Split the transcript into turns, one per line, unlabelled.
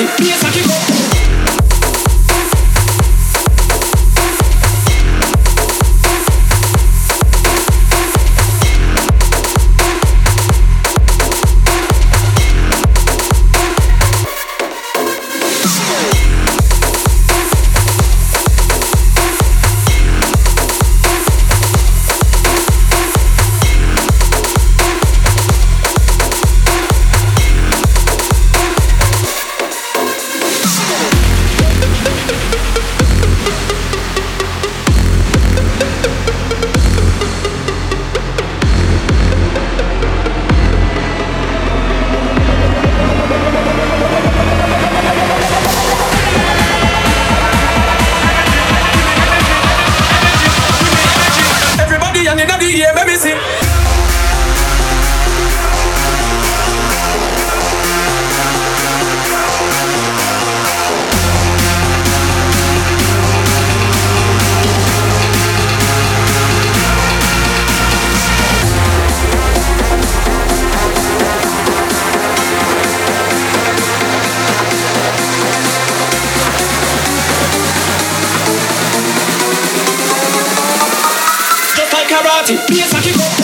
karate, bass a kick up. Inna the party, bass and kick.